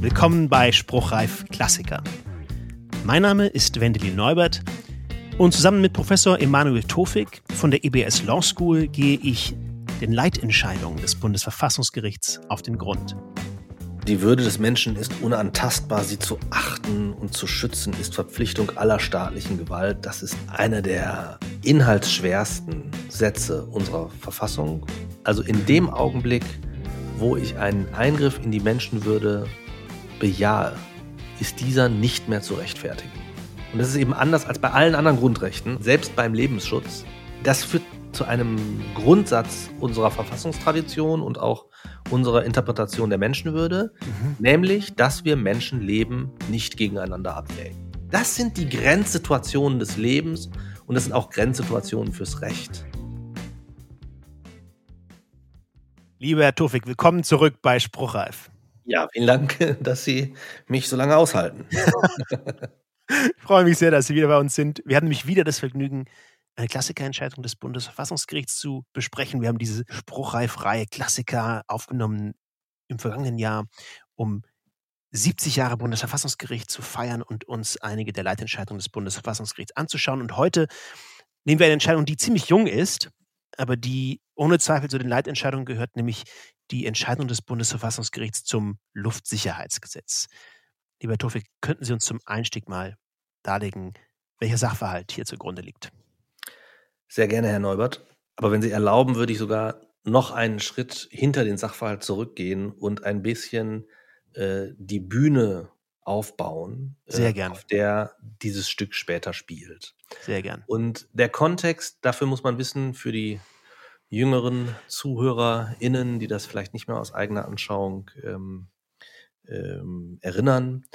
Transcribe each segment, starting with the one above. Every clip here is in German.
Willkommen bei Spruchreif Klassiker. Mein Name ist Wendelin Neubert und zusammen mit Professor Emanuel Tofik von der EBS Law School gehe ich den Leitentscheidungen des Bundesverfassungsgerichts auf den Grund. Die Würde des Menschen ist unantastbar, sie zu achten und zu schützen ist Verpflichtung aller staatlichen Gewalt. Das ist einer der inhaltsschwersten Sätze unserer Verfassung. Also in dem Augenblick, wo ich einen Eingriff in die Menschenwürde bejahe, ist dieser nicht mehr zu rechtfertigen. Und das ist eben anders als bei allen anderen Grundrechten, selbst beim Lebensschutz. Das führt zu einem Grundsatz unserer Verfassungstradition und auch unserer Interpretation der Menschenwürde, mhm. nämlich, dass wir Menschenleben nicht gegeneinander abwägen. Das sind die Grenzsituationen des Lebens und das sind auch Grenzsituationen fürs Recht. Lieber Herr Tofik, willkommen zurück bei Spruchreif. Ja, vielen Dank, dass Sie mich so lange aushalten. ich freue mich sehr, dass Sie wieder bei uns sind. Wir hatten nämlich wieder das Vergnügen, eine Klassikerentscheidung des Bundesverfassungsgerichts zu besprechen. Wir haben diese spruchreif-Reihe Klassiker aufgenommen im vergangenen Jahr, um 70 Jahre Bundesverfassungsgericht zu feiern und uns einige der Leitentscheidungen des Bundesverfassungsgerichts anzuschauen. Und heute nehmen wir eine Entscheidung, die ziemlich jung ist, aber die ohne Zweifel zu den Leitentscheidungen gehört, nämlich die Entscheidung des Bundesverfassungsgerichts zum Luftsicherheitsgesetz. Lieber Tofik, könnten Sie uns zum Einstieg mal darlegen, welcher Sachverhalt hier zugrunde liegt? Sehr gerne, Herr Neubert. Aber wenn Sie erlauben, würde ich sogar noch einen Schritt hinter den Sachverhalt zurückgehen und ein bisschen äh, die Bühne aufbauen, äh, Sehr gern. auf der dieses Stück später spielt. Sehr gern. Und der Kontext, dafür muss man wissen, für die jüngeren ZuhörerInnen, die das vielleicht nicht mehr aus eigener Anschauung ähm, ähm, erinnern,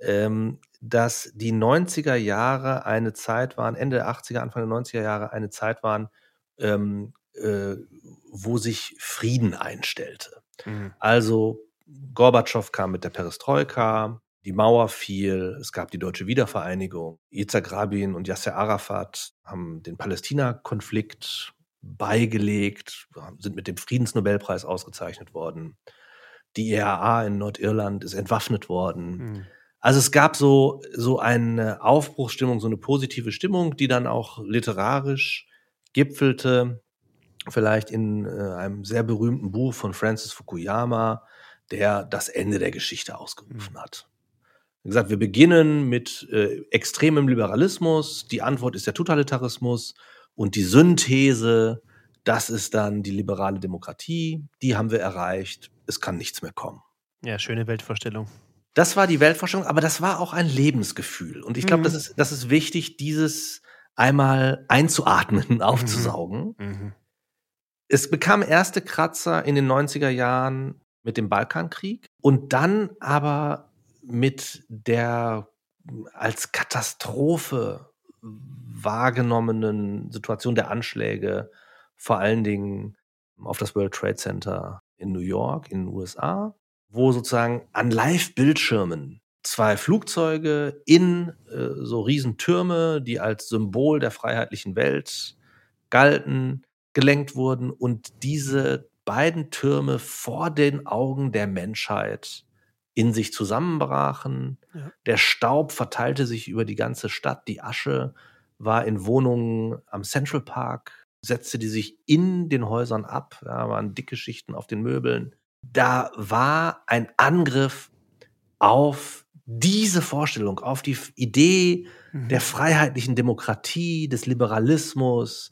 ähm, dass die 90er Jahre eine Zeit waren, Ende der 80er, Anfang der 90er Jahre eine Zeit waren, ähm, äh, wo sich Frieden einstellte. Mhm. Also Gorbatschow kam mit der Perestroika, die Mauer fiel, es gab die deutsche Wiedervereinigung. Yitzhak Rabin und Yasser Arafat haben den Palästina-Konflikt beigelegt, sind mit dem Friedensnobelpreis ausgezeichnet worden. Die IAA e in Nordirland ist entwaffnet worden. Mhm. Also es gab so, so eine Aufbruchsstimmung, so eine positive Stimmung, die dann auch literarisch gipfelte, vielleicht in äh, einem sehr berühmten Buch von Francis Fukuyama, der das Ende der Geschichte ausgerufen mhm. hat. Gesagt, wir beginnen mit äh, extremem Liberalismus, die Antwort ist der Totalitarismus und die Synthese, das ist dann die liberale Demokratie, die haben wir erreicht, es kann nichts mehr kommen. Ja, schöne Weltvorstellung. Das war die Weltvorstellung, aber das war auch ein Lebensgefühl. Und ich glaube, mhm. das, ist, das ist wichtig, dieses einmal einzuatmen, aufzusaugen. Mhm. mhm. Es bekam erste Kratzer in den 90er Jahren mit dem Balkankrieg und dann aber mit der als Katastrophe wahrgenommenen Situation der Anschläge, vor allen Dingen auf das World Trade Center in New York, in den USA wo sozusagen an Live-Bildschirmen zwei Flugzeuge in äh, so Riesentürme, die als Symbol der freiheitlichen Welt galten, gelenkt wurden und diese beiden Türme vor den Augen der Menschheit in sich zusammenbrachen. Ja. Der Staub verteilte sich über die ganze Stadt, die Asche war in Wohnungen am Central Park, setzte die sich in den Häusern ab, ja, waren dicke Schichten auf den Möbeln da war ein Angriff auf diese Vorstellung, auf die Idee mhm. der freiheitlichen Demokratie, des Liberalismus,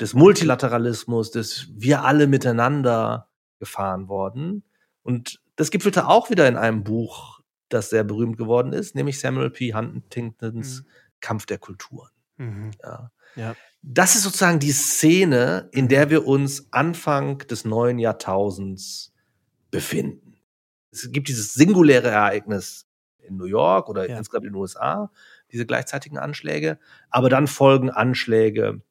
des Multilateralismus, des wir alle miteinander gefahren worden. Und das gipfelte auch wieder in einem Buch, das sehr berühmt geworden ist, nämlich Samuel P. Huntingtons mhm. Kampf der Kulturen. Mhm. Ja. ja. Das ist sozusagen die Szene, in der wir uns Anfang des neuen Jahrtausends befinden. Es gibt dieses singuläre Ereignis in New York oder ja. insgesamt in den USA, diese gleichzeitigen Anschläge, aber dann folgen Anschläge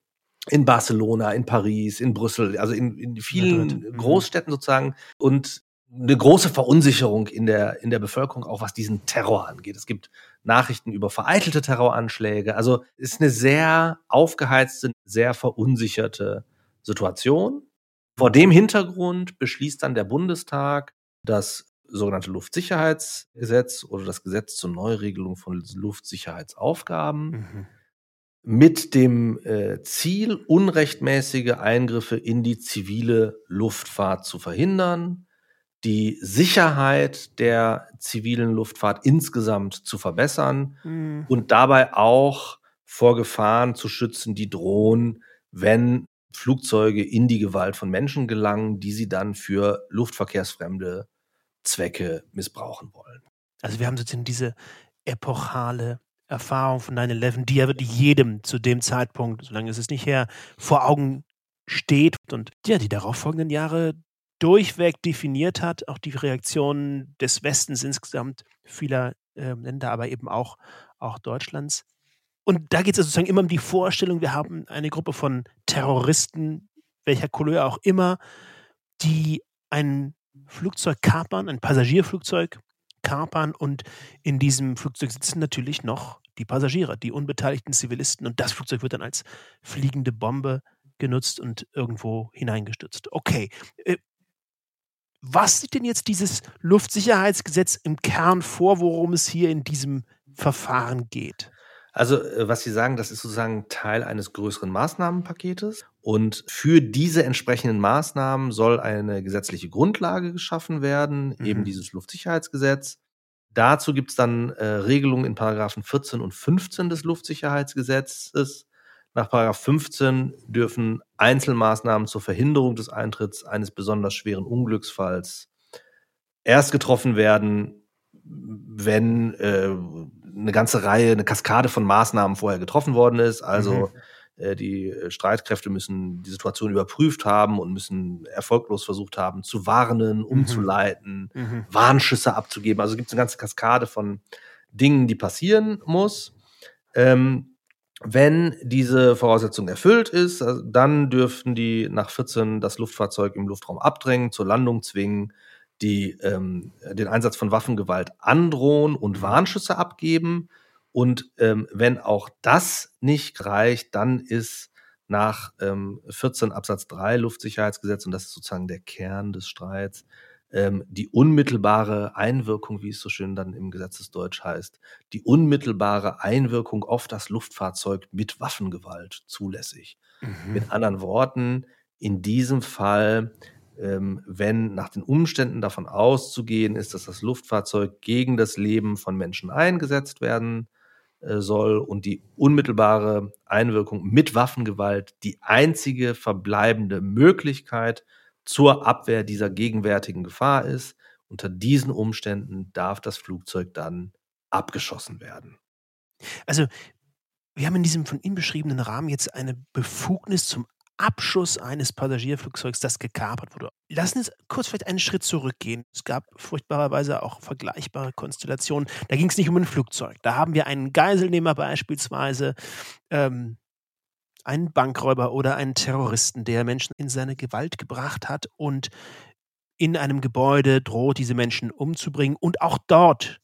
in Barcelona, in Paris, in Brüssel, also in, in vielen mhm. Großstädten sozusagen und eine große Verunsicherung in der, in der Bevölkerung, auch was diesen Terror angeht. Es gibt Nachrichten über vereitelte Terroranschläge. Also es ist eine sehr aufgeheizte, sehr verunsicherte Situation. Vor dem Hintergrund beschließt dann der Bundestag, das sogenannte Luftsicherheitsgesetz oder das Gesetz zur Neuregelung von Luftsicherheitsaufgaben mhm. mit dem äh, Ziel, unrechtmäßige Eingriffe in die zivile Luftfahrt zu verhindern, die Sicherheit der zivilen Luftfahrt insgesamt zu verbessern mhm. und dabei auch vor Gefahren zu schützen, die drohen, wenn Flugzeuge in die Gewalt von Menschen gelangen, die sie dann für luftverkehrsfremde Zwecke missbrauchen wollen. Also wir haben sozusagen diese epochale Erfahrung von 9-11, die ja wirklich jedem zu dem Zeitpunkt, solange es nicht her, vor Augen steht und ja, die darauffolgenden Jahre durchweg definiert hat, auch die Reaktionen des Westens insgesamt, vieler äh, Länder, aber eben auch, auch Deutschlands. Und da geht es sozusagen immer um die Vorstellung, wir haben eine Gruppe von Terroristen, welcher Couleur auch immer, die ein Flugzeug kapern, ein Passagierflugzeug kapern und in diesem Flugzeug sitzen natürlich noch die Passagiere, die unbeteiligten Zivilisten und das Flugzeug wird dann als fliegende Bombe genutzt und irgendwo hineingestürzt. Okay. Was sieht denn jetzt dieses Luftsicherheitsgesetz im Kern vor, worum es hier in diesem Verfahren geht? Also, äh, was Sie sagen, das ist sozusagen Teil eines größeren Maßnahmenpaketes. Und für diese entsprechenden Maßnahmen soll eine gesetzliche Grundlage geschaffen werden, mhm. eben dieses Luftsicherheitsgesetz. Dazu gibt es dann äh, Regelungen in Paragraphen 14 und 15 des Luftsicherheitsgesetzes. Nach Paragraph 15 dürfen Einzelmaßnahmen zur Verhinderung des Eintritts eines besonders schweren Unglücksfalls erst getroffen werden, wenn äh, eine ganze Reihe, eine Kaskade von Maßnahmen vorher getroffen worden ist. Also mhm. äh, die Streitkräfte müssen die Situation überprüft haben und müssen erfolglos versucht haben zu warnen, mhm. umzuleiten, mhm. Warnschüsse abzugeben. Also gibt es eine ganze Kaskade von Dingen, die passieren muss. Ähm, wenn diese Voraussetzung erfüllt ist, äh, dann dürften die nach 14 das Luftfahrzeug im Luftraum abdrängen, zur Landung zwingen, die ähm, den Einsatz von Waffengewalt androhen und Warnschüsse abgeben. Und ähm, wenn auch das nicht reicht, dann ist nach ähm, 14 Absatz 3 Luftsicherheitsgesetz, und das ist sozusagen der Kern des Streits, ähm, die unmittelbare Einwirkung, wie es so schön dann im Gesetzesdeutsch heißt, die unmittelbare Einwirkung auf das Luftfahrzeug mit Waffengewalt zulässig. Mhm. Mit anderen Worten, in diesem Fall ähm, wenn nach den Umständen davon auszugehen ist, dass das Luftfahrzeug gegen das Leben von Menschen eingesetzt werden äh, soll und die unmittelbare Einwirkung mit Waffengewalt die einzige verbleibende Möglichkeit zur Abwehr dieser gegenwärtigen Gefahr ist. Unter diesen Umständen darf das Flugzeug dann abgeschossen werden. Also wir haben in diesem von Ihnen beschriebenen Rahmen jetzt eine Befugnis zum Abschuss eines Passagierflugzeugs, das gekapert wurde. Lassen Sie uns kurz vielleicht einen Schritt zurückgehen. Es gab furchtbarerweise auch vergleichbare Konstellationen. Da ging es nicht um ein Flugzeug. Da haben wir einen Geiselnehmer beispielsweise, ähm, einen Bankräuber oder einen Terroristen, der Menschen in seine Gewalt gebracht hat und in einem Gebäude droht, diese Menschen umzubringen. Und auch dort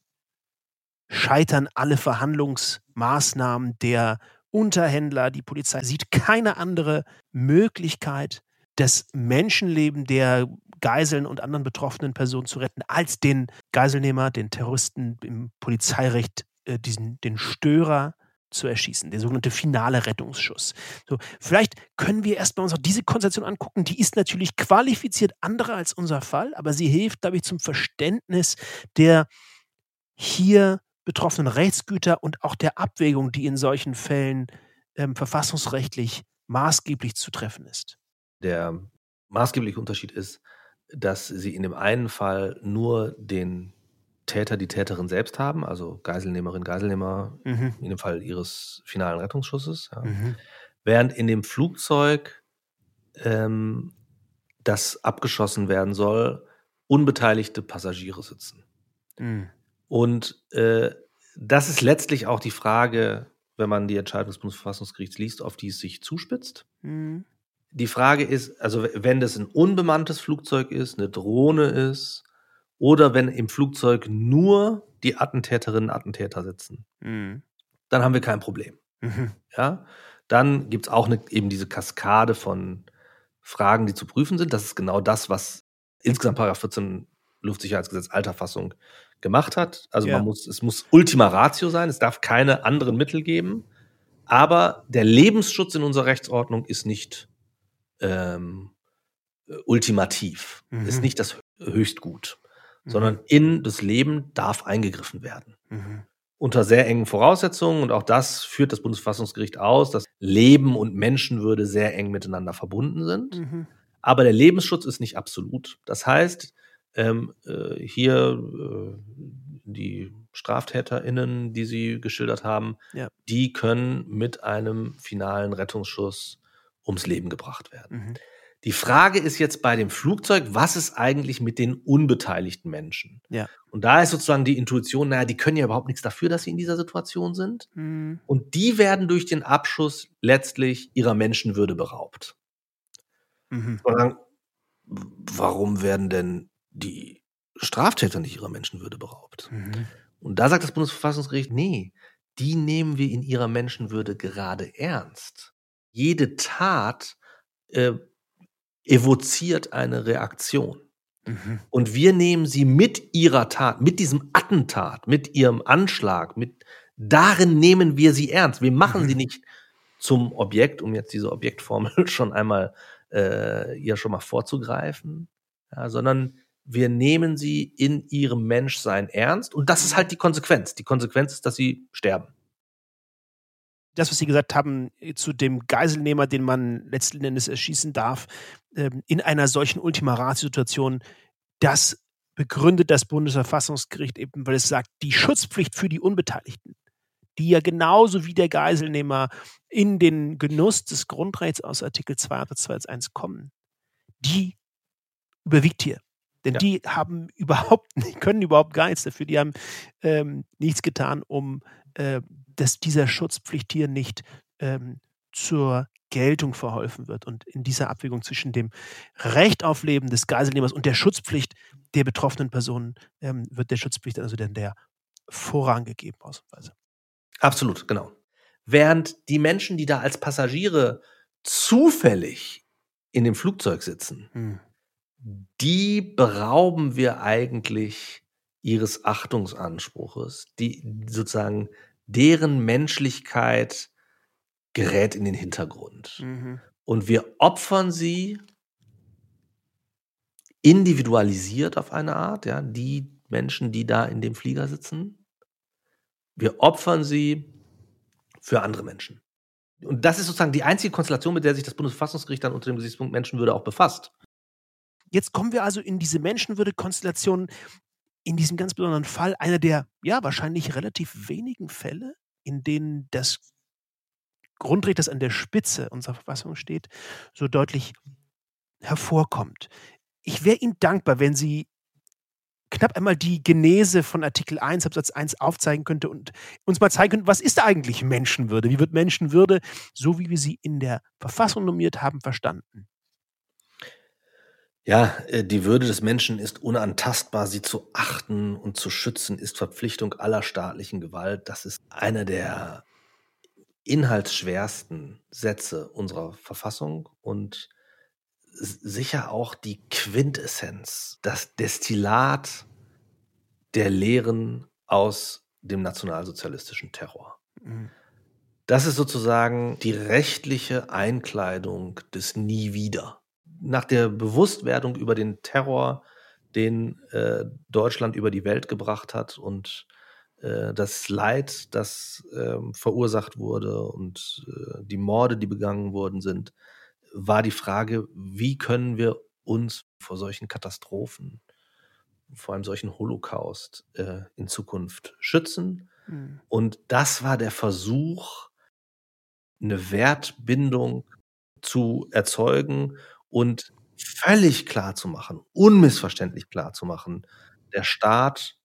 scheitern alle Verhandlungsmaßnahmen der Unterhändler, die Polizei sieht keine andere Möglichkeit, das Menschenleben der Geiseln und anderen betroffenen Personen zu retten, als den Geiselnehmer, den Terroristen im Polizeirecht, äh, diesen, den Störer zu erschießen, der sogenannte finale Rettungsschuss. So, vielleicht können wir erstmal uns auch diese Konstellation angucken. Die ist natürlich qualifiziert anderer als unser Fall, aber sie hilft, glaube ich, zum Verständnis der hier betroffenen Rechtsgüter und auch der Abwägung, die in solchen Fällen ähm, verfassungsrechtlich maßgeblich zu treffen ist. Der maßgebliche Unterschied ist, dass sie in dem einen Fall nur den Täter, die Täterin selbst haben, also Geiselnehmerin, Geiselnehmer, mhm. in dem Fall ihres finalen Rettungsschusses. Ja. Mhm. Während in dem Flugzeug, ähm, das abgeschossen werden soll, unbeteiligte Passagiere sitzen. Mhm. Und äh, das ist letztlich auch die Frage, wenn man die Entscheidung des Bundesverfassungsgerichts liest, auf die es sich zuspitzt. Mhm. Die Frage ist, also wenn das ein unbemanntes Flugzeug ist, eine Drohne ist, oder wenn im Flugzeug nur die Attentäterinnen und Attentäter sitzen, mhm. dann haben wir kein Problem. Mhm. Ja? Dann gibt es auch eine, eben diese Kaskade von Fragen, die zu prüfen sind. Das ist genau das, was insgesamt Paragraph 14 Luftsicherheitsgesetz alter Fassung gemacht hat. Also Ja. man muss, es muss Ultima Ratio sein, es darf keine anderen Mittel geben. Aber der Lebensschutz in unserer Rechtsordnung ist nicht ähm, äh, ultimativ, Mhm. ist nicht das Höchstgut, Mhm. sondern in das Leben darf eingegriffen werden Mhm. unter sehr engen Voraussetzungen und auch das führt das Bundesverfassungsgericht aus, dass Leben und Menschenwürde sehr eng miteinander verbunden sind. Mhm. Aber der Lebensschutz ist nicht absolut. Das heißt, ähm, äh, hier äh, die StraftäterInnen, die Sie geschildert haben, Ja. die können mit einem finalen Rettungsschuss ums Leben gebracht werden. Mhm. Die Frage ist jetzt bei dem Flugzeug, was ist eigentlich mit den unbeteiligten Menschen? Ja. Und da ist sozusagen die Intuition, naja, die können ja überhaupt nichts dafür, dass sie in dieser Situation sind. Mhm. Und die werden durch den Abschuss letztlich ihrer Menschenwürde beraubt. Mhm. Sondern, warum werden denn die Straftäter nicht ihrer Menschenwürde beraubt? Mhm. Und da sagt das Bundesverfassungsgericht, nee, die nehmen wir in ihrer Menschenwürde gerade ernst. Jede Tat äh, evoziert eine Reaktion. Mhm. Und wir nehmen sie mit ihrer Tat, mit diesem Attentat, mit ihrem Anschlag, mit darin nehmen wir sie ernst. Wir machen Mhm. sie nicht zum Objekt, um jetzt diese Objektformel schon einmal äh, ihr schon mal vorzugreifen, ja, sondern wir nehmen sie in ihrem Menschsein ernst. Und das ist halt die Konsequenz. Die Konsequenz ist, dass sie sterben. Das, was Sie gesagt haben, äh, zu dem Geiselnehmer, den man letzten Endes erschießen darf, ähm, in einer solchen Ultima Ratio-Situation, das begründet das Bundesverfassungsgericht eben, weil es sagt, die Schutzpflicht für die Unbeteiligten, die ja genauso wie der Geiselnehmer in den Genuss des Grundrechts aus Artikel 2 Absatz 2 Satz 1 kommen, die überwiegt hier. Denn Ja. die haben überhaupt, können überhaupt gar nichts dafür. Die haben ähm, nichts getan, um äh, dass dieser Schutzpflicht hier nicht ähm, zur Geltung verholfen wird. Und in dieser Abwägung zwischen dem Recht auf Leben des Geiselnehmers und der Schutzpflicht der betroffenen Personen ähm, wird der Schutzpflicht also dann der Vorrang gegeben, ausnahmsweise. Absolut, genau. Während die Menschen, die da als Passagiere zufällig in dem Flugzeug sitzen, Hm. die berauben wir eigentlich ihres Achtungsanspruches, die sozusagen deren Menschlichkeit gerät in den Hintergrund. Mhm. Und wir opfern sie individualisiert auf eine Art, ja, die Menschen, die da in dem Flieger sitzen, wir opfern sie für andere Menschen. Und das ist sozusagen die einzige Konstellation, mit der sich das Bundesverfassungsgericht dann unter dem Gesichtspunkt Menschenwürde auch befasst. Jetzt kommen wir also in diese Menschenwürde-Konstellation, in diesem ganz besonderen Fall, einer der, ja, wahrscheinlich relativ wenigen Fälle, in denen das Grundrecht, das an der Spitze unserer Verfassung steht, so deutlich hervorkommt. Ich wäre Ihnen dankbar, wenn Sie knapp einmal die Genese von Artikel 1 Absatz 1 aufzeigen könnte und uns mal zeigen könnte, was ist da eigentlich Menschenwürde? Wie wird Menschenwürde, so wie wir sie in der Verfassung normiert haben, verstanden? Ja, äh, die Würde des Menschen ist unantastbar, sie zu achten und zu schützen ist Verpflichtung aller staatlichen Gewalt. Das ist einer der inhaltsschwersten Sätze unserer Verfassung und sicher auch die Quintessenz, das Destillat der Lehren aus dem nationalsozialistischen Terror. Mhm. Das ist sozusagen die rechtliche Einkleidung des Nie wieder. Nach der Bewusstwerdung über den Terror, den äh, Deutschland über die Welt gebracht hat und äh, das Leid, das ähm, verursacht wurde und äh, die Morde, die begangen worden sind, war die Frage, wie können wir uns vor solchen Katastrophen, vor einem solchen Holocaust äh, in Zukunft schützen Mhm. und das war der Versuch, eine Wertbindung zu erzeugen und völlig klar zu machen, unmissverständlich klar zu machen, der Staat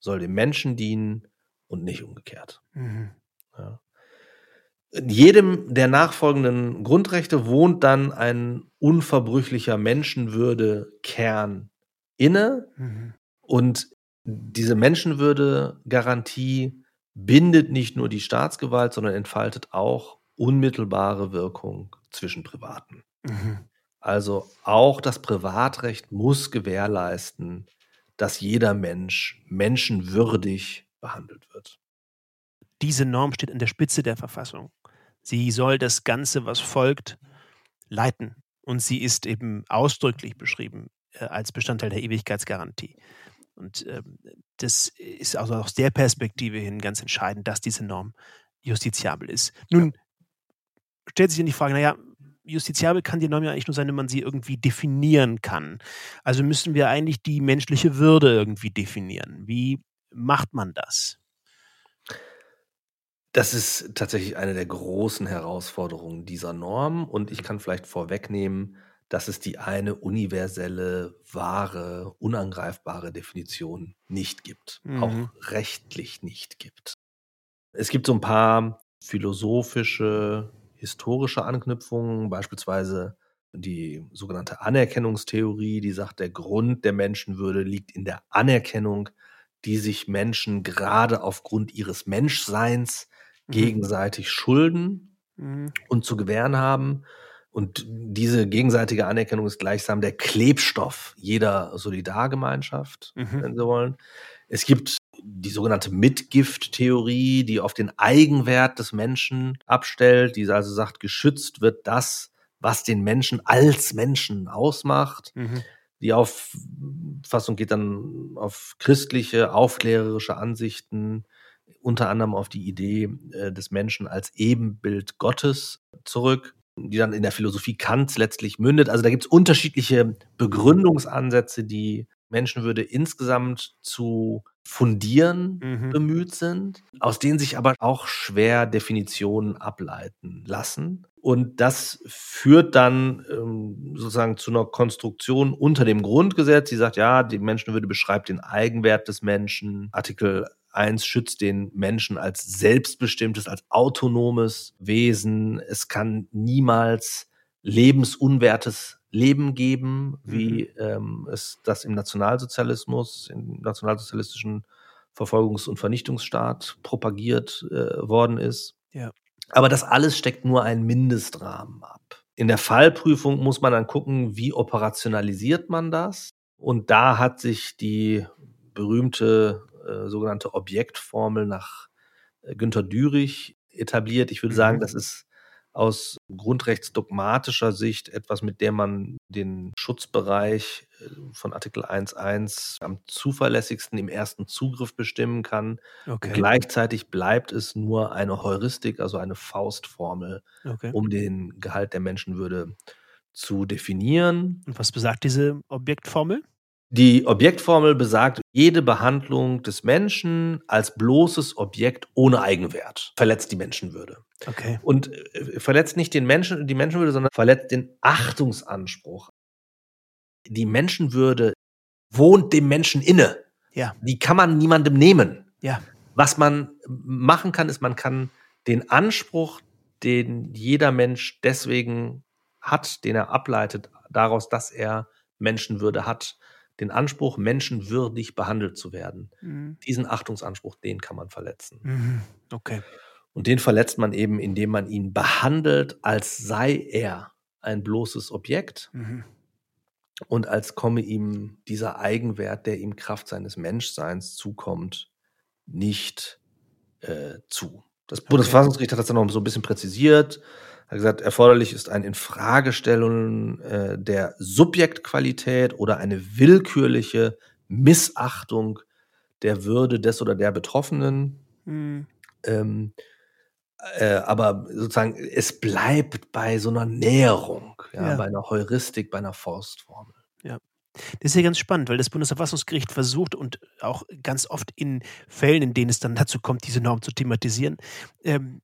soll dem Menschen dienen und nicht umgekehrt. Mhm. Ja. In jedem der nachfolgenden Grundrechte wohnt dann ein unverbrüchlicher Menschenwürde-Kern inne, Mhm. und diese Menschenwürde-Garantie bindet nicht nur die Staatsgewalt, sondern entfaltet auch unmittelbare Wirkung zwischen Privaten. Mhm. Also auch das Privatrecht muss gewährleisten, dass jeder Mensch menschenwürdig behandelt wird. Diese Norm steht an der Spitze der Verfassung. Sie soll das Ganze, was folgt, leiten. Und sie ist eben ausdrücklich beschrieben äh, als Bestandteil der Ewigkeitsgarantie. Und ähm, das ist also aus der Perspektive hin ganz entscheidend, dass diese Norm justiziabel ist. Nun ja. stellt sich dann die Frage, naja, justiziabel kann die Norm ja eigentlich nur sein, wenn man sie irgendwie definieren kann. Also müssen wir eigentlich die menschliche Würde irgendwie definieren. Wie macht man das? Das ist tatsächlich eine der großen Herausforderungen dieser Norm. Und ich kann vielleicht vorwegnehmen, dass es die eine universelle, wahre, unangreifbare Definition nicht gibt. Mhm. Auch rechtlich nicht gibt. Es gibt so ein paar philosophische, historische Anknüpfungen, beispielsweise die sogenannte Anerkennungstheorie, die sagt, der Grund der Menschenwürde liegt in der Anerkennung, die sich Menschen gerade aufgrund ihres Menschseins mhm. gegenseitig schulden mhm. und zu gewähren haben. Und diese gegenseitige Anerkennung ist gleichsam der Klebstoff jeder Solidargemeinschaft, mhm. wenn Sie wollen. Es gibt die sogenannte Mitgift-Theorie, die auf den Eigenwert des Menschen abstellt, die also sagt, geschützt wird das, was den Menschen als Menschen ausmacht. Mhm. Die Auffassung geht dann auf christliche, aufklärerische Ansichten, unter anderem auf die Idee äh, des Menschen als Ebenbild Gottes zurück die dann in der Philosophie Kants letztlich mündet. Also da gibt es unterschiedliche Begründungsansätze, die Menschenwürde insgesamt zu fundieren mhm. bemüht sind, aus denen sich aber auch schwer Definitionen ableiten lassen. Und das führt dann ähm, sozusagen zu einer Konstruktion unter dem Grundgesetz, die sagt, ja, die Menschenwürde beschreibt den Eigenwert des Menschen. Artikel 1 schützt den Menschen als selbstbestimmtes, als autonomes Wesen. Es kann niemals lebensunwertes Leben geben, wie mhm. ähm, es das im Nationalsozialismus, im nationalsozialistischen Verfolgungs- und Vernichtungsstaat propagiert äh, worden ist. Ja. Aber das alles steckt nur einen Mindestrahmen ab. In der Fallprüfung muss man dann gucken, wie operationalisiert man das. Und da hat sich die berühmte äh, sogenannte Objektformel nach äh, Günter Dürich etabliert. Ich würde sagen, mhm. das ist aus grundrechtsdogmatischer Sicht etwas, mit dem man den Schutzbereich äh, von Artikel 1.1 am zuverlässigsten im ersten Zugriff bestimmen kann. Okay. gleichzeitig bleibt es nur eine Heuristik, also eine Faustformel, okay. um den Gehalt der Menschenwürde zu definieren. Und was besagt diese Objektformel? Die Objektformel besagt, jede Behandlung des Menschen als bloßes Objekt ohne Eigenwert verletzt die Menschenwürde. Okay. Und äh, verletzt nicht den Menschen, die Menschenwürde, sondern verletzt den Achtungsanspruch. Die Menschenwürde wohnt dem Menschen inne. Ja. Die kann man niemandem nehmen. Ja. Was man machen kann, ist, man kann den Anspruch, den jeder Mensch deswegen hat, den er ableitet, daraus, dass er Menschenwürde hat, den Anspruch, menschenwürdig behandelt zu werden. Mhm. Diesen Achtungsanspruch, den kann man verletzen. Mhm. Okay. Und den verletzt man eben, indem man ihn behandelt, als sei er ein bloßes Objekt mhm. und als komme ihm dieser Eigenwert, der ihm Kraft seines Menschseins zukommt, nicht äh, zu. Das. Bundesverfassungsgericht hat das dann noch so ein bisschen präzisiert hat gesagt, erforderlich ist ein Infragestellen äh, der Subjektqualität oder eine willkürliche Missachtung der Würde des oder der Betroffenen. Mhm. Ähm, äh, aber sozusagen, es bleibt bei so einer Näherung, ja, ja. bei einer Heuristik, bei einer Faustformel. Ja. Das ist ja ganz spannend, weil das Bundesverfassungsgericht versucht und auch ganz oft in Fällen, in denen es dann dazu kommt, diese Norm zu thematisieren, ähm,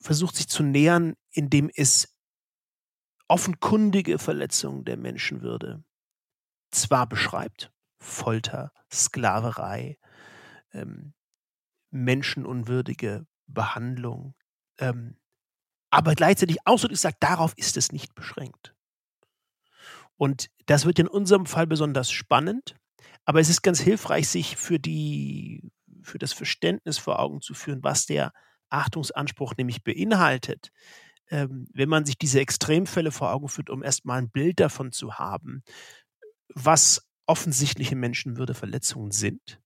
versucht sich zu nähern, indem es offenkundige Verletzungen der Menschenwürde zwar beschreibt, Folter, Sklaverei, ähm, menschenunwürdige Behandlung, ähm, aber gleichzeitig ausdrücklich sagt, darauf ist es nicht beschränkt. Und das wird in unserem Fall besonders spannend, aber es ist ganz hilfreich, sich für die, für das Verständnis vor Augen zu führen, was der Achtungsanspruch nämlich beinhaltet, ähm, wenn man sich diese Extremfälle vor Augen führt, um erstmal ein Bild davon zu haben, was offensichtliche Menschenwürdeverletzungen sind,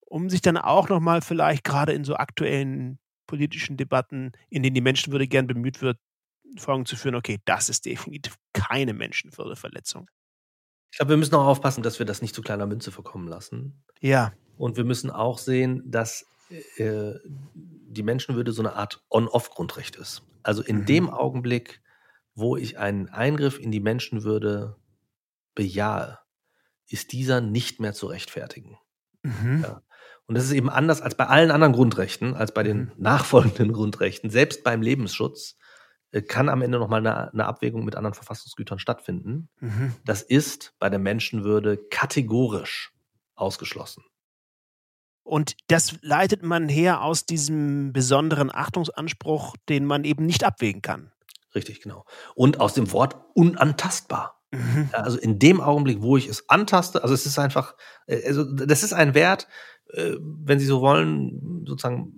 um sich dann auch nochmal vielleicht gerade in so aktuellen politischen Debatten, in denen die Menschenwürde gern bemüht wird, vor Augen zu führen, okay, das ist definitiv keine Menschenwürdeverletzung. Ich glaube, wir müssen auch aufpassen, dass wir das nicht zu kleiner Münze verkommen lassen. Ja. Und wir müssen auch sehen, dass äh, die Menschenwürde so eine Art On-Off-Grundrecht ist. Also in Mhm. dem Augenblick, wo ich einen Eingriff in die Menschenwürde bejahe, ist dieser nicht mehr zu rechtfertigen. Mhm. Ja. Und das ist eben anders als bei allen anderen Grundrechten, als bei den Mhm. nachfolgenden Grundrechten. Selbst beim Lebensschutz äh, kann am Ende nochmal eine, eine Abwägung mit anderen Verfassungsgütern stattfinden. Mhm. Das ist bei der Menschenwürde kategorisch ausgeschlossen. Und das leitet man her aus diesem besonderen Achtungsanspruch, den man eben nicht abwägen kann. Richtig, genau. Und aus dem Wort unantastbar. Mhm. Also in dem Augenblick, wo ich es antaste, also es ist einfach, äh, also das ist ein Wert, äh, wenn Sie so wollen, sozusagen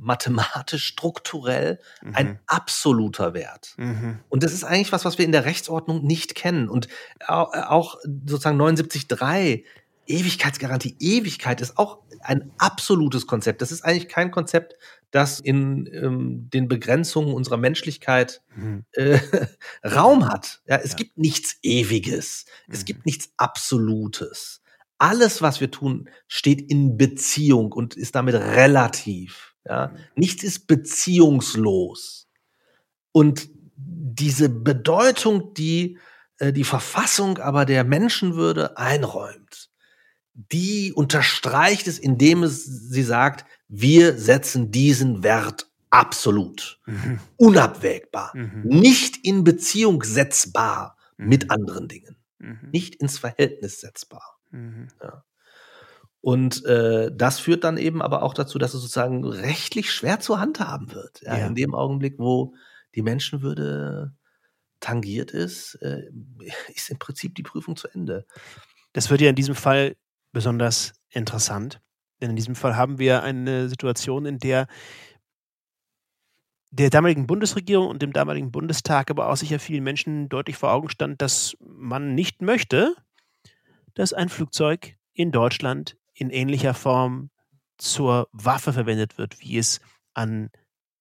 mathematisch, strukturell ein absoluter Wert. Mhm. Und das ist eigentlich was, was wir in der Rechtsordnung nicht kennen. Und au- auch sozusagen 79.3, Ewigkeitsgarantie, Ewigkeit ist auch ein absolutes Konzept. Das ist eigentlich kein Konzept, das in ähm, den Begrenzungen unserer Menschlichkeit Mhm. äh, Raum hat. Ja, es Ja. gibt nichts Ewiges. Es Mhm. gibt nichts Absolutes. Alles, was wir tun, steht in Beziehung und ist damit relativ. Ja, Mhm. nichts ist beziehungslos. Und diese Bedeutung, die äh, die Verfassung aber der Menschenwürde einräumt, die unterstreicht es, indem es sie sagt, wir setzen diesen Wert absolut, Mhm. unabwägbar, Mhm. nicht in Beziehung setzbar mit Mhm. anderen Dingen, Mhm. nicht ins Verhältnis setzbar. Mhm. Und äh, das führt dann eben aber auch dazu, dass es sozusagen rechtlich schwer zu handhaben wird. Ja, Ja. In dem Augenblick, wo die Menschenwürde tangiert ist, äh, ist im Prinzip die Prüfung zu Ende. Das wird ja in diesem Fall besonders interessant, denn in diesem Fall haben wir eine Situation, in der der damaligen Bundesregierung und dem damaligen Bundestag, aber auch sicher vielen Menschen deutlich vor Augen stand, dass man nicht möchte, dass ein Flugzeug in Deutschland in ähnlicher Form zur Waffe verwendet wird, wie es an,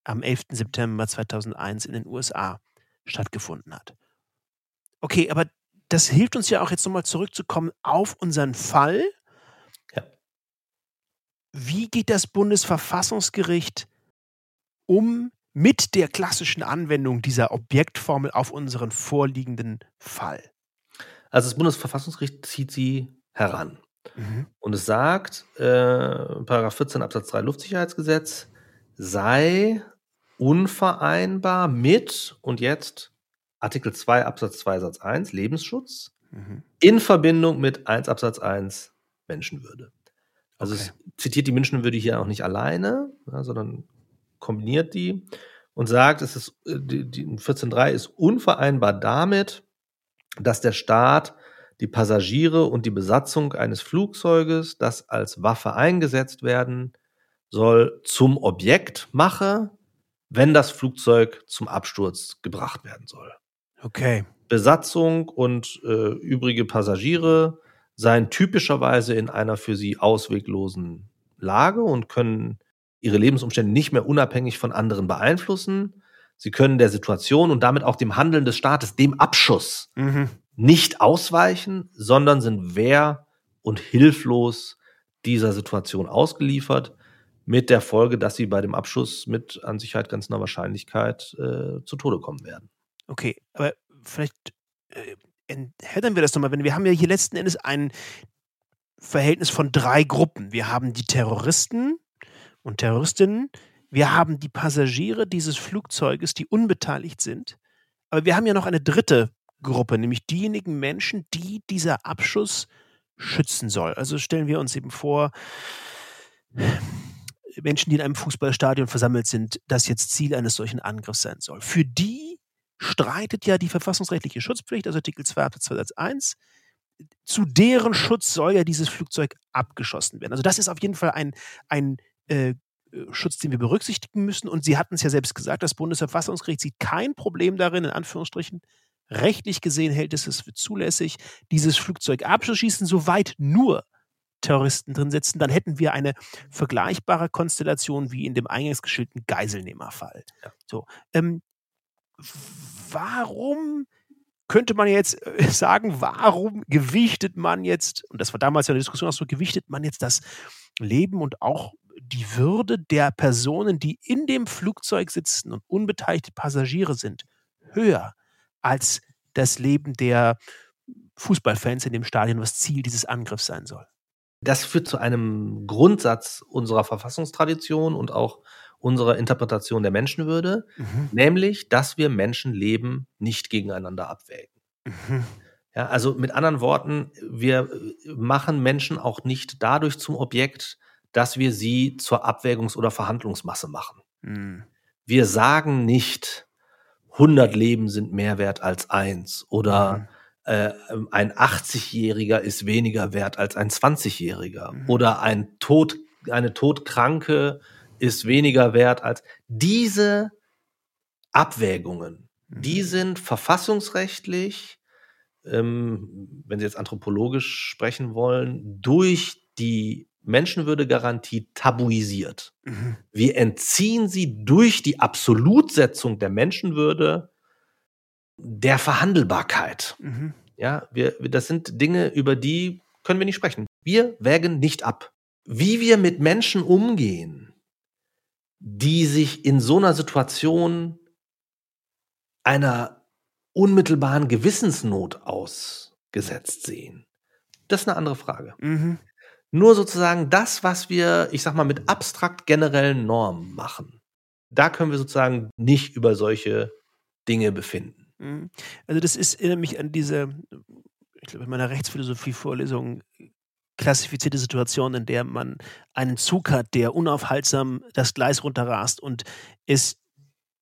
am 11. September 2001 in den USA stattgefunden hat. Okay, aber das hilft uns ja auch jetzt nochmal zurückzukommen auf unseren Fall. Wie geht das Bundesverfassungsgericht um mit der klassischen Anwendung dieser Objektformel auf unseren vorliegenden Fall? Also das Bundesverfassungsgericht zieht sie heran. Mhm. Und es sagt, äh, Paragraph 14 Absatz 3 Luftsicherheitsgesetz sei unvereinbar mit, und jetzt Artikel 2 Absatz 2 Satz 1 Lebensschutz Mhm. in Verbindung mit 1 Absatz 1 Menschenwürde. Also Okay. es zitiert die Menschenwürde hier auch nicht alleine, ja, sondern kombiniert die und sagt, es ist äh, die, die 14.3 ist unvereinbar damit, dass der Staat die Passagiere und die Besatzung eines Flugzeuges, das als Waffe eingesetzt werden soll, zum Objekt mache, wenn das Flugzeug zum Absturz gebracht werden soll. Okay. Besatzung und äh, übrige Passagiere seien typischerweise in einer für sie ausweglosen Lage und können ihre Lebensumstände nicht mehr unabhängig von anderen beeinflussen. Sie können der Situation und damit auch dem Handeln des Staates, dem Abschuss, Mhm. nicht ausweichen, sondern sind wehr und hilflos dieser Situation ausgeliefert, mit der Folge, dass sie bei dem Abschuss mit an Sicherheit grenzender Wahrscheinlichkeit äh, zu Tode kommen werden. Okay, aber vielleicht äh, enthättern wir das nochmal, wenn wir haben ja hier letzten Endes ein Verhältnis von drei Gruppen. Wir haben die Terroristen und Terroristinnen, wir haben die Passagiere dieses Flugzeuges, die unbeteiligt sind, aber wir haben ja noch eine dritte Gruppe, nämlich diejenigen Menschen, die dieser Abschuss schützen soll. Also stellen wir uns eben vor, Menschen, die in einem Fußballstadion versammelt sind, das jetzt Ziel eines solchen Angriffs sein soll. Für die streitet ja die verfassungsrechtliche Schutzpflicht, also Artikel 2 Absatz 2 Satz 1. Zu deren Schutz soll ja dieses Flugzeug abgeschossen werden. Also das ist auf jeden Fall ein, ein äh, Schutz, den wir berücksichtigen müssen. Und Sie hatten es ja selbst gesagt, das Bundesverfassungsgericht sieht kein Problem darin, in Anführungsstrichen, rechtlich gesehen hält es es für zulässig, dieses Flugzeug abzuschießen, soweit nur Terroristen drin sitzen, dann hätten wir eine vergleichbare Konstellation wie in dem eingangs geschilderten Geiselnehmerfall. Ja. So, ähm, warum könnte man jetzt äh, sagen, warum gewichtet man jetzt, und das war damals ja eine Diskussion auch so, gewichtet man jetzt das Leben und auch die Würde der Personen, die in dem Flugzeug sitzen und unbeteiligte Passagiere sind, höher als das Leben der Fußballfans in dem Stadion, was Ziel dieses Angriffs sein soll. Das führt zu einem Grundsatz unserer Verfassungstradition und auch unserer Interpretation der Menschenwürde, mhm. nämlich, dass wir Menschenleben nicht gegeneinander abwägen. Mhm. Ja, also mit anderen Worten, wir machen Menschen auch nicht dadurch zum Objekt, dass wir sie zur Abwägungs- oder Verhandlungsmasse machen. Mhm. Wir sagen nicht, 100 Leben sind mehr wert als eins oder mhm äh, ein 80-Jähriger ist weniger wert als ein 20-Jähriger mhm. oder ein Tod, eine Todkranke ist weniger wert als diese Abwägungen, mhm. die sind verfassungsrechtlich, ähm, wenn Sie jetzt anthropologisch sprechen wollen, durch die Menschenwürdegarantie tabuisiert. Mhm. Wir entziehen sie durch die Absolutsetzung der Menschenwürde der Verhandelbarkeit. Mhm. Ja, wir, das sind Dinge, über die können wir nicht sprechen. Wir wägen nicht ab. Wie wir mit Menschen umgehen, die sich in so einer Situation einer unmittelbaren Gewissensnot ausgesetzt sehen, das ist eine andere Frage. Mhm. Nur sozusagen das, was wir, ich sag mal, mit abstrakt generellen Normen machen, da können wir sozusagen nicht über solche Dinge befinden. Mhm. Also das ist, erinnert mich an diese, ich glaube, in meiner Rechtsphilosophie-Vorlesung klassifizierte Situation, in der man einen Zug hat, der unaufhaltsam das Gleis runterrast und es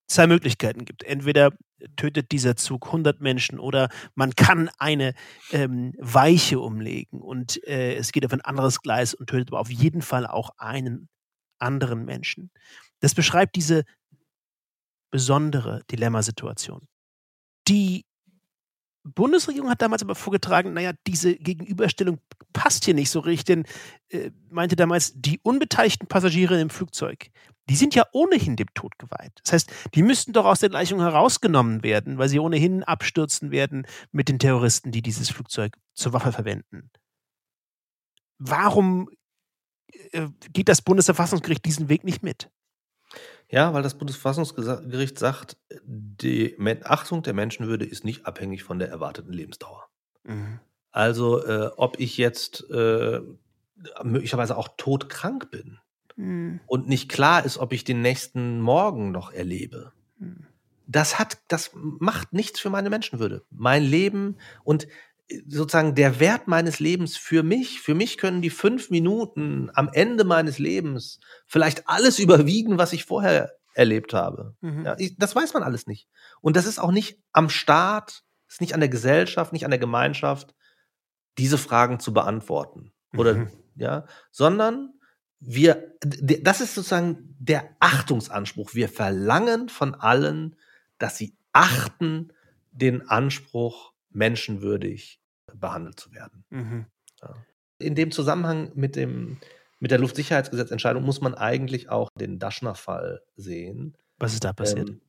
zwei Möglichkeiten gibt. Entweder tötet dieser Zug 100 Menschen oder man kann eine ähm, Weiche umlegen und äh, es geht auf ein anderes Gleis und tötet aber auf jeden Fall auch einen anderen Menschen. Das beschreibt diese besondere Dilemmasituation. Die Bundesregierung hat damals aber vorgetragen, naja, diese Gegenüberstellung passt hier nicht so richtig, denn äh, meinte damals, die unbeteiligten Passagiere im Flugzeug, die sind ja ohnehin dem Tod geweiht. Das heißt, die müssten doch aus der Gleichung herausgenommen werden, weil sie ohnehin abstürzen werden mit den Terroristen, die dieses Flugzeug zur Waffe verwenden. Warum äh, geht das Bundesverfassungsgericht diesen Weg nicht mit? Ja, weil das Bundesverfassungsgericht sagt, die Achtung der Menschenwürde ist nicht abhängig von der erwarteten Lebensdauer. Mhm. Also, äh, ob ich jetzt äh, möglicherweise auch todkrank bin mhm. und nicht klar ist, ob ich den nächsten Morgen noch erlebe. Mhm. Das hat, das macht nichts für meine Menschenwürde. Mein Leben und sozusagen der Wert meines Lebens für mich, für mich können die fünf Minuten am Ende meines Lebens vielleicht alles überwiegen, was ich vorher erlebt habe. Mhm. Ja, ich, das weiß man alles nicht. Und das ist auch nicht am Staat, ist nicht an der Gesellschaft, nicht an der Gemeinschaft, diese Fragen zu beantworten. Oder, mhm. ja, sondern wir, das ist sozusagen der Achtungsanspruch. Wir verlangen von allen, dass sie achten den Anspruch, menschenwürdig behandelt zu werden. Mhm. Ja. In dem Zusammenhang mit, dem, mit der Luftsicherheitsgesetzentscheidung muss man eigentlich auch den Daschner-Fall sehen. Was ist da passiert? Ähm,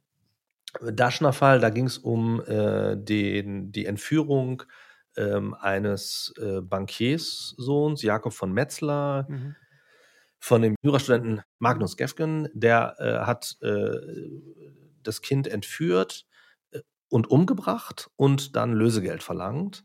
Daschner-Fall, da ging es um äh, den, die Entführung ähm, eines äh, Bankierssohns, Jakob von Metzler, mhm. von dem Jurastudenten Magnus Gefgen. Der äh, hat äh, das Kind entführt äh, und umgebracht und dann Lösegeld verlangt.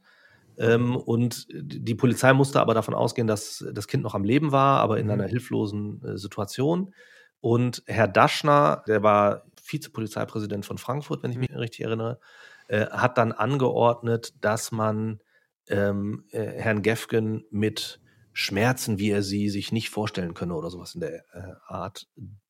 Ähm, und die Polizei musste aber davon ausgehen, dass das Kind noch am Leben war, aber in mhm. einer hilflosen äh, Situation. Und Herr Daschner, der war Vizepolizeipräsident von Frankfurt, wenn ich mich richtig erinnere, äh, hat dann angeordnet, dass man ähm, äh, Herrn Gefgen mit Schmerzen, wie er sie sich nicht vorstellen könne oder sowas in der Art,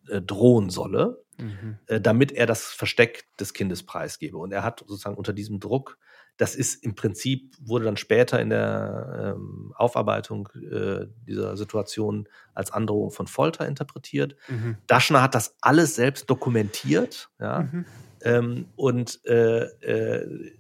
äh, drohen solle, mhm. Äh, damit er das Versteck des Kindes preisgebe. Und er hat sozusagen unter diesem Druck das ist im Prinzip, wurde dann später in der ähm, Aufarbeitung äh, dieser Situation als Androhung von Folter interpretiert. Mhm. Daschner hat das alles selbst dokumentiert, ja. Mhm. Ähm, und äh, äh,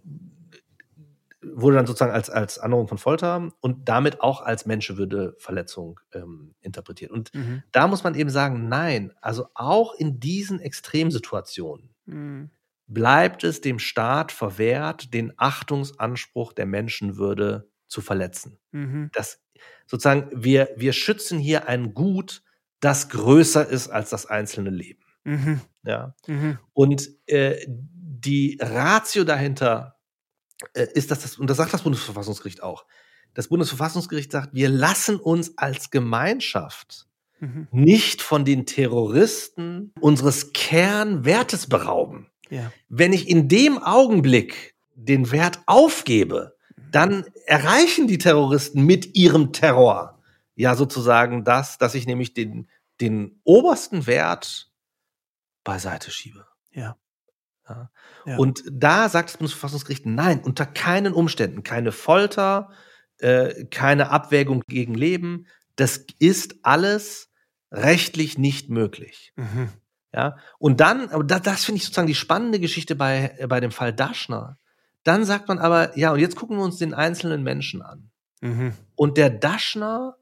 wurde dann sozusagen als, als Androhung von Folter und damit auch als Menschenwürdeverletzung ähm, interpretiert. Und Mhm. da muss man eben sagen, nein, also auch in diesen Extremsituationen Mhm. Bleibt es dem Staat verwehrt, den Achtungsanspruch der Menschenwürde zu verletzen. Mhm. Das sozusagen, wir, wir schützen hier ein Gut, das größer ist als das einzelne Leben. Mhm. Ja. Mhm. Und äh, die Ratio dahinter äh, ist, dass das, und das sagt das Bundesverfassungsgericht auch, das Bundesverfassungsgericht sagt, wir lassen uns als Gemeinschaft Mhm. nicht von den Terroristen unseres Kernwertes berauben. Ja. Wenn ich in dem Augenblick den Wert aufgebe, dann erreichen die Terroristen mit ihrem Terror ja sozusagen das, dass ich nämlich den, den obersten Wert beiseite schiebe. Ja. Ja. Ja. Und da sagt das Bundesverfassungsgericht, nein, unter keinen Umständen, keine Folter, äh, keine Abwägung gegen Leben, das ist alles rechtlich nicht möglich. Mhm. Ja, und dann, aber das, das finde ich sozusagen die spannende Geschichte bei, äh, bei dem Fall Daschner. Dann sagt man aber, ja, und jetzt gucken wir uns den einzelnen Menschen an. Mhm. Und der Daschner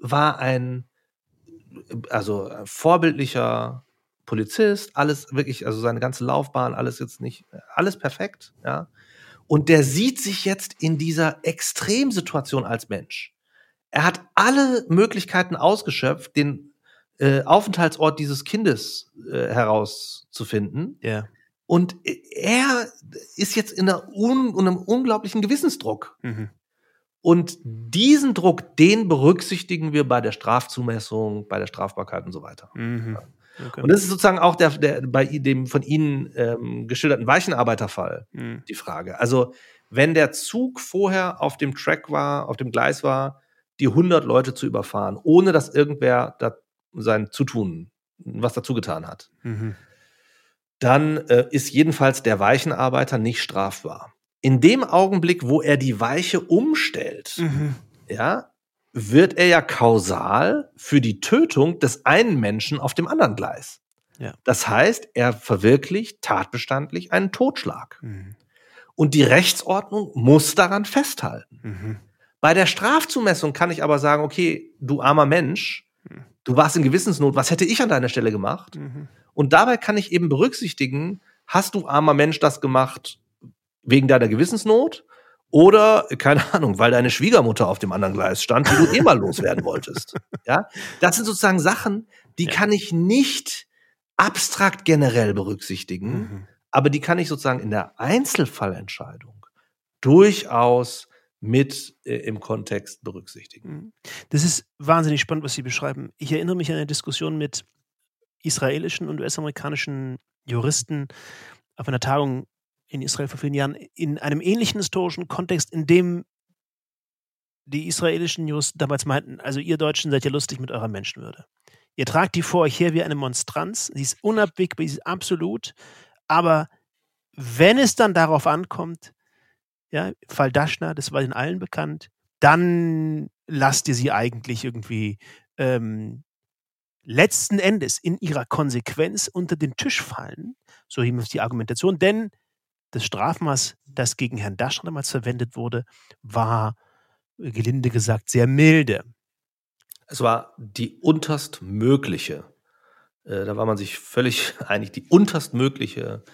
war ein, also ein vorbildlicher Polizist, alles wirklich, also seine ganze Laufbahn, alles jetzt nicht, alles perfekt, ja. Und der sieht sich jetzt in dieser Extremsituation als Mensch. Er hat alle Möglichkeiten ausgeschöpft, den äh, Aufenthaltsort dieses Kindes äh, herauszufinden. Ja. Und er ist jetzt in un, in einem unglaublichen Gewissensdruck. Mhm. Und diesen Druck, den berücksichtigen wir bei der Strafzumessung, bei der Strafbarkeit und so weiter. Mhm. Okay. Und das ist sozusagen auch der, der bei dem von Ihnen ähm, geschilderten Weichenarbeiterfall Mhm. die Frage. Also wenn der Zug vorher auf dem Track war, auf dem Gleis war, die 100 Leute zu überfahren, ohne dass irgendwer da sein Zutun, was dazu getan hat, Mhm. dann äh, ist jedenfalls der Weichenarbeiter nicht strafbar. In dem Augenblick, wo er die Weiche umstellt, Mhm. ja, wird er ja kausal für die Tötung des einen Menschen auf dem anderen Gleis. Ja. Das heißt, er verwirklicht tatbestandlich einen Totschlag. Mhm. Und die Rechtsordnung muss daran festhalten. Mhm. Bei der Strafzumessung kann ich aber sagen, okay, du armer Mensch, du warst in Gewissensnot, was hätte ich an deiner Stelle gemacht? Mhm. Und dabei kann ich eben berücksichtigen, hast du armer Mensch das gemacht wegen deiner Gewissensnot oder, keine Ahnung, weil deine Schwiegermutter auf dem anderen Gleis stand, die du eh mal loswerden wolltest. Ja, das sind sozusagen Sachen, die Ja. kann ich nicht abstrakt generell berücksichtigen, Mhm. aber die kann ich sozusagen in der Einzelfallentscheidung durchaus mit äh, im Kontext berücksichtigen. Mhm. Das ist wahnsinnig spannend, was Sie beschreiben. Ich erinnere mich an eine Diskussion mit israelischen und US-amerikanischen Juristen auf einer Tagung in Israel vor vielen Jahren in einem ähnlichen historischen Kontext, in dem die israelischen Juristen damals meinten, also ihr Deutschen seid ja lustig mit eurer Menschenwürde. Ihr tragt die vor euch her wie eine Monstranz, sie ist unabwegbar, sie ist absolut, aber wenn es dann darauf ankommt, ja, Fall Daschner, das war in allen bekannt, dann lasst ihr sie eigentlich irgendwie ähm, letzten Endes in ihrer Konsequenz unter den Tisch fallen, so hieß die Argumentation, denn das Strafmaß, das gegen Herrn Daschner damals verwendet wurde, war gelinde gesagt sehr milde. Es war die unterstmögliche, äh, da war man sich völlig einig, die unterstmögliche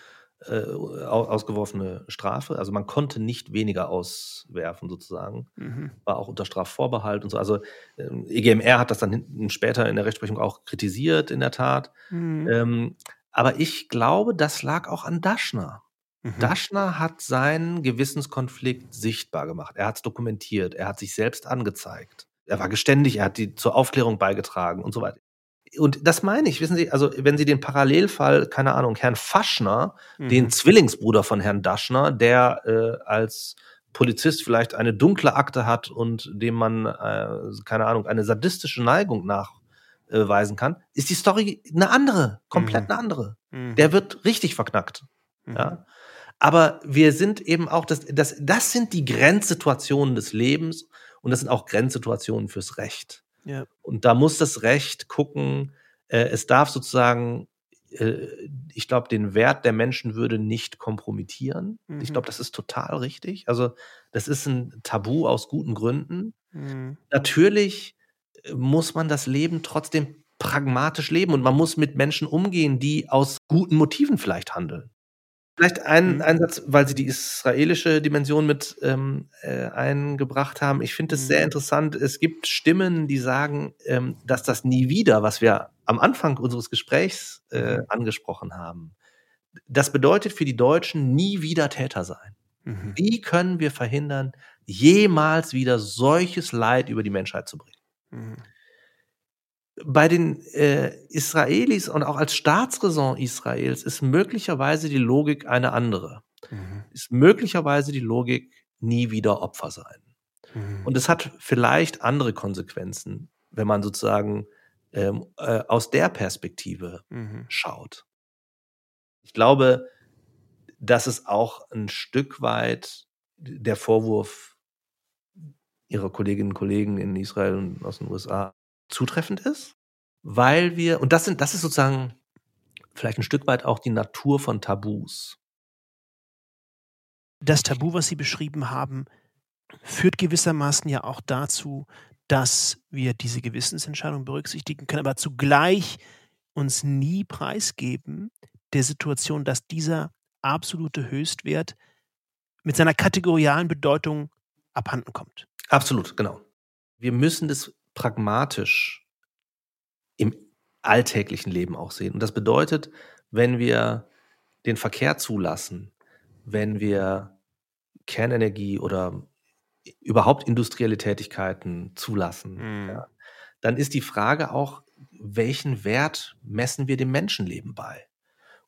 äh, au- ausgeworfene Strafe. Also man konnte nicht weniger auswerfen sozusagen. Mhm. War auch unter Strafvorbehalt und so. Also ähm, EGMR hat das dann hinten später in der Rechtsprechung auch kritisiert, in der Tat. Mhm. Ähm, aber ich glaube, das lag auch an Daschner. Mhm. Daschner hat seinen Gewissenskonflikt sichtbar gemacht. Er hat es dokumentiert. Er hat sich selbst angezeigt. Er war geständig. Er hat die zur Aufklärung beigetragen und so weiter. Und das meine ich, wissen Sie, also wenn Sie den Parallelfall, keine Ahnung, Herrn Faschner, Mhm. den Zwillingsbruder von Herrn Daschner, der äh, als Polizist vielleicht eine dunkle Akte hat und dem man, äh, keine Ahnung, eine sadistische Neigung nachweisen kann, ist die Story eine andere, komplett Mhm. eine andere. Mhm. Der wird richtig verknackt. Mhm. Ja. Aber wir sind eben auch, das, das, das sind die Grenzsituationen des Lebens und das sind auch Grenzsituationen fürs Recht. Ja. Und da muss das Recht gucken, äh, es darf sozusagen äh, ich glaube, den Wert der Menschenwürde nicht kompromittieren. Mhm. Ich glaube, das ist total richtig. Also, das ist ein Tabu aus guten Gründen. Mhm. Natürlich äh, muss man das Leben trotzdem pragmatisch leben und man muss mit Menschen umgehen, die aus guten Motiven vielleicht handeln. Vielleicht ein, Mhm. ein Satz, weil Sie die israelische Dimension mit ähm, äh, eingebracht haben. Ich finde es Mhm. sehr interessant. Es gibt Stimmen, die sagen, ähm, dass das nie wieder, was wir am Anfang unseres Gesprächs äh, Mhm. angesprochen haben, das bedeutet für die Deutschen nie wieder Täter sein. Mhm. Wie können wir verhindern, jemals wieder solches Leid über die Menschheit zu bringen? Mhm. Bei den äh, Israelis und auch als Staatsräson Israels ist möglicherweise die Logik eine andere. Mhm. Ist möglicherweise die Logik nie wieder Opfer sein. Mhm. Und es hat vielleicht andere Konsequenzen, wenn man sozusagen ähm, äh, aus der Perspektive Mhm. schaut. Ich glaube, dass es auch ein Stück weit der Vorwurf ihrer Kolleginnen und Kollegen in Israel und aus den USA zutreffend ist, weil wir, und das sind, das ist sozusagen vielleicht ein Stück weit auch die Natur von Tabus. das Tabu, was Sie beschrieben haben, führt gewissermaßen ja auch dazu, dass wir diese Gewissensentscheidung berücksichtigen können, aber zugleich uns nie preisgeben der Situation, dass dieser absolute Höchstwert mit seiner kategorialen Bedeutung abhanden kommt. Absolut, genau. Wir müssen das pragmatisch im alltäglichen Leben auch sehen. Und das bedeutet, wenn wir den Verkehr zulassen, wenn wir Kernenergie oder überhaupt industrielle Tätigkeiten zulassen, Mhm. ja, dann ist die Frage auch, welchen Wert messen wir dem Menschenleben bei?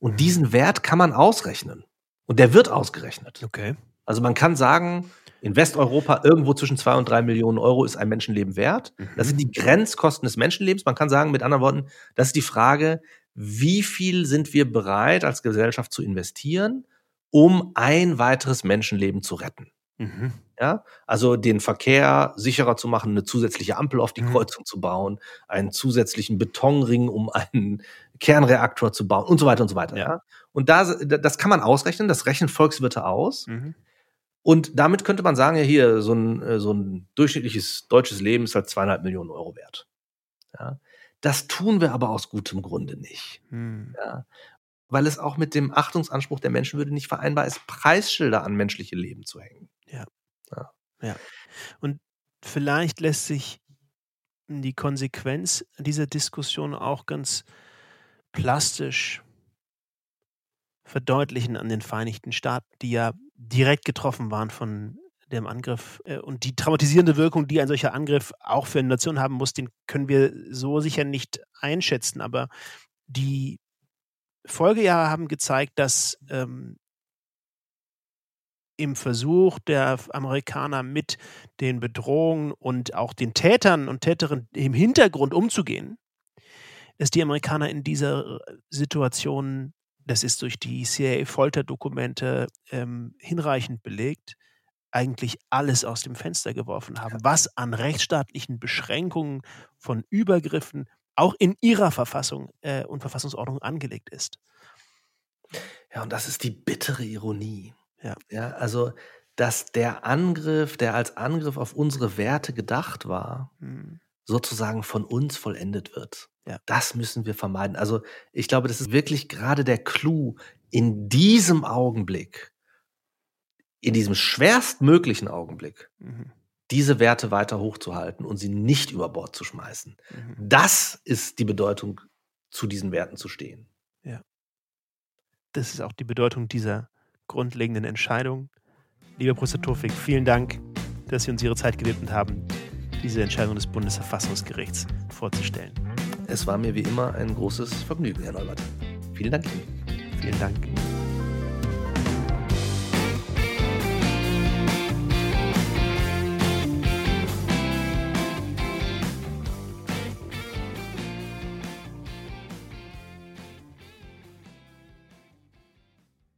Und Mhm. diesen Wert kann man ausrechnen. Und der wird ausgerechnet. Okay. Also man kann sagen, in Westeuropa irgendwo zwischen zwei und drei Millionen Euro ist ein Menschenleben wert. Das sind die Grenzkosten des Menschenlebens. Man kann sagen, mit anderen Worten, das ist die Frage, wie viel sind wir bereit als Gesellschaft zu investieren, um ein weiteres Menschenleben zu retten? Mhm. Ja, also den Verkehr sicherer zu machen, eine zusätzliche Ampel auf die Mhm. Kreuzung zu bauen, einen zusätzlichen Betonring, um einen Kernreaktor zu bauen und so weiter und so weiter. Ja. Ja. Und da, das kann man ausrechnen, das rechnen Volkswirte aus. Mhm. Und damit könnte man sagen, ja, hier, so ein, äh, so ein durchschnittliches deutsches Leben ist halt zweieinhalb Millionen Euro wert. Ja. Das tun wir aber aus gutem Grunde nicht. Mhm. Ja. Weil es auch mit dem Achtungsanspruch der Menschenwürde nicht vereinbar ist, Preisschilder an menschliche Leben zu hängen. Und vielleicht lässt sich die Konsequenz dieser Diskussion auch ganz plastisch verdeutlichen an den Vereinigten Staaten, die ja direkt getroffen waren von dem Angriff. Äh, Und die traumatisierende Wirkung, die ein solcher Angriff auch für eine Nation haben muss, den können wir so sicher nicht einschätzen. Aber die Folgejahre haben gezeigt, dass ähm, im Versuch der Amerikaner mit den Bedrohungen und auch den Tätern und Täterinnen im Hintergrund umzugehen, dass die Amerikaner in dieser Situation, das ist durch die CIA-Folterdokumente ähm, hinreichend belegt, eigentlich alles aus dem Fenster geworfen haben, was an rechtsstaatlichen Beschränkungen von Übergriffen auch in ihrer Verfassung äh, und Verfassungsordnung angelegt ist. Ja, und das ist die bittere Ironie. Ja. Ja, also, dass der Angriff, der als Angriff auf unsere Werte gedacht war, Hm. sozusagen von uns vollendet wird. Ja. Das müssen wir vermeiden. Also, ich glaube, das ist wirklich gerade der Clou in diesem Augenblick, in diesem schwerstmöglichen Augenblick, Mhm. diese Werte weiter hochzuhalten und sie nicht über Bord zu schmeißen. Mhm. Das ist die Bedeutung, zu diesen Werten zu stehen. Das ist auch die Bedeutung dieser grundlegenden Entscheidung. Lieber Professor Tofik, vielen Dank, dass Sie uns Ihre Zeit gewidmet haben, diese Entscheidung des Bundesverfassungsgerichts vorzustellen. Es war mir wie immer ein großes Vergnügen, Herr Neubert. Vielen Dank. Vielen Dank.